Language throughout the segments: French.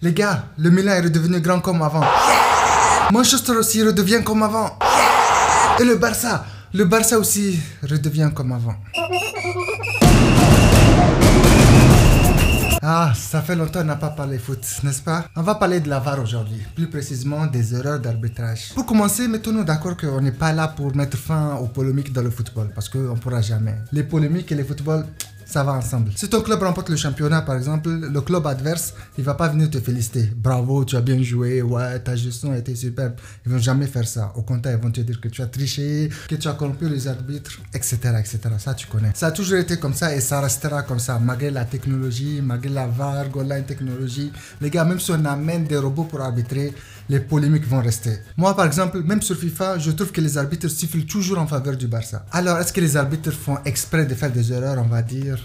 Les gars, le Milan est redevenu grand comme avant. Manchester aussi redevient comme avant. Et le Barça, le Barça aussi redevient comme avant. Ah, ça fait longtemps qu'on n'a pas parlé foot, n'est-ce pas? On va parler de la VAR aujourd'hui, plus précisément des erreurs d'arbitrage. Pour commencer, mettons-nous d'accord qu'on n'est pas là pour mettre fin aux polémiques dans le football, parce qu'on ne pourra jamais. Les polémiques et le football, ça va ensemble. Si ton club remporte le championnat, par exemple, le club adverse, il va pas venir te féliciter. Bravo, tu as bien joué, ouais, ta gestion a été superbe. Ils vont jamais faire ça. Au contraire, ils vont te dire que tu as triché, que tu as corrompu les arbitres, etc., etc. Ça, tu connais. Ça a toujours été comme ça et ça restera comme ça, malgré la technologie, malgré la VAR, online technologie. Les gars, même si on amène des robots pour arbitrer, les polémiques vont rester. Moi, par exemple, même sur FIFA, je trouve que les arbitres sifflent toujours en faveur du Barça. Alors, est-ce que les arbitres font exprès de faire des erreurs, on va dire?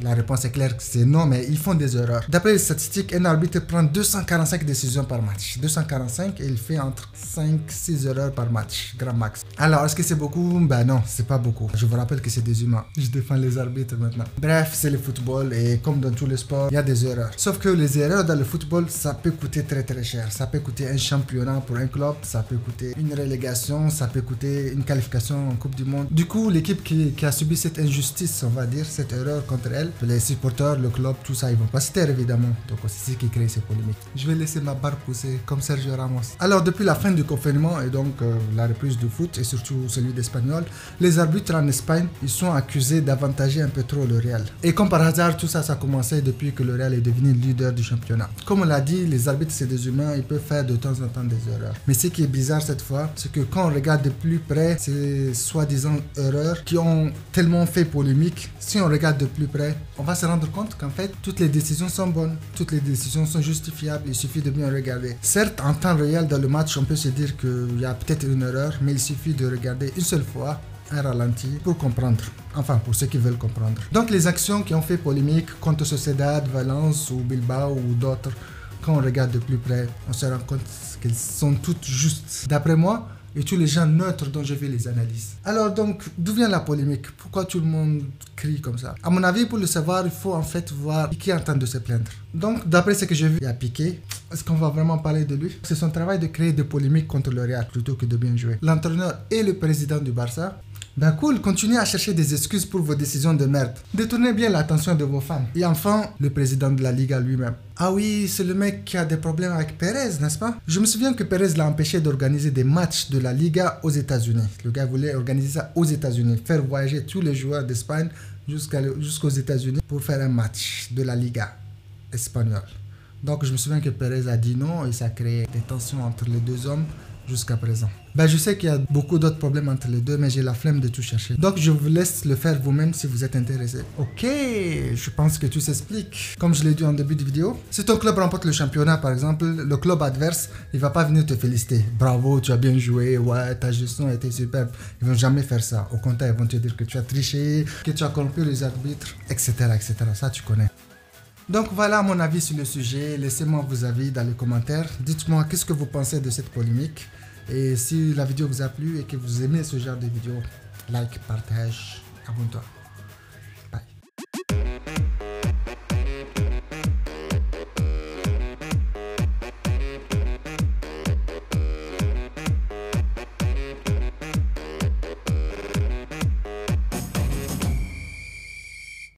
La réponse est claire c'est non, mais ils font des erreurs. D'après les statistiques, un arbitre prend 245 décisions par match. 245 et il fait entre 5-6 erreurs par match, grand max. Alors, est-ce que c'est beaucoup? Ben non, c'est pas beaucoup. Je vous rappelle que c'est des humains. Je défends les arbitres maintenant. Bref, c'est le football et comme dans tous les sports, il y a des erreurs. Sauf que les erreurs dans le football, ça peut coûter très très cher. Ça peut coûter un championnat pour un club, ça peut coûter une relégation, ça peut coûter une qualification en Coupe du Monde. Du coup, l'équipe qui, qui a subi cette injustice, on va dire, cette erreur contre elle, les supporters, le club, tout ça, ils vont pas se taire évidemment. Donc c'est ce qui crée ces polémiques. Je vais laisser ma barre pousser comme Sergio Ramos. Alors depuis la fin du confinement et donc euh, la reprise du foot et surtout celui d'Espagnol, les arbitres en Espagne, ils sont accusés d'avantager un peu trop le Real. Et comme par hasard, tout ça, ça a commencé depuis que le Real est devenu leader du championnat. Comme on l'a dit, les arbitres, c'est des humains, ils peuvent faire de temps en temps des erreurs. Mais ce qui est bizarre cette fois, c'est que quand on regarde de plus près ces soi-disant erreurs qui ont tellement fait polémique, si on regarde de plus près, on va se rendre compte qu'en fait, toutes les décisions sont bonnes, toutes les décisions sont justifiables, il suffit de bien regarder. Certes, en temps réel, dans le match, on peut se dire qu'il y a peut-être une erreur, mais il suffit de regarder une seule fois un ralenti pour comprendre. Enfin, pour ceux qui veulent comprendre. Donc, les actions qui ont fait polémique contre Sociedad, Valence ou Bilbao ou d'autres, quand on regarde de plus près, on se rend compte qu'elles sont toutes justes. D'après moi, et tous les gens neutres dont je vais les analyses. Alors donc, d'où vient la polémique? Pourquoi tout le monde crie comme ça? À mon avis, pour le savoir, il faut en fait voir qui est en train de se plaindre. Donc, d'après ce que j'ai vu, il y a Piqué. Est-ce qu'on va vraiment parler de lui? C'est son travail de créer des polémiques contre le Real plutôt que de bien jouer. L'entraîneur et le président du Barça ben cool, continuez à chercher des excuses pour vos décisions de merde. Détournez bien l'attention de vos fans. Et enfin, le président de la Liga lui-même. Ah oui, c'est le mec qui a des problèmes avec Perez, n'est-ce pas? Je me souviens que Perez l'a empêché d'organiser des matchs de la Liga aux États-Unis. Le gars voulait organiser ça aux États-Unis, faire voyager tous les joueurs d'Espagne jusqu'aux États-Unis pour faire un match de la Liga espagnole. Donc je me souviens que Perez a dit non et ça a créé des tensions entre les deux hommes jusqu'à présent. Ben, je sais qu'il y a beaucoup d'autres problèmes entre les deux, mais j'ai la flemme de tout chercher. Donc, je vous laisse le faire vous-même si vous êtes intéressé. Ok, je pense que tout s'explique. Comme je l'ai dit en début de vidéo, si ton club remporte le championnat, par exemple, le club adverse, il va pas venir te féliciter. Bravo, tu as bien joué, ouais, ta gestion a été superbe. Ils vont jamais faire ça. Au contraire, ils vont te dire que tu as triché, que tu as corrompu les arbitres, etc., etc. Ça, tu connais. Donc voilà mon avis sur le sujet. Laissez-moi vos avis dans les commentaires. Dites-moi qu'est-ce que vous pensez de cette polémique? Et si la vidéo vous a plu et que vous aimez ce genre de vidéo, like, partage, abonne-toi.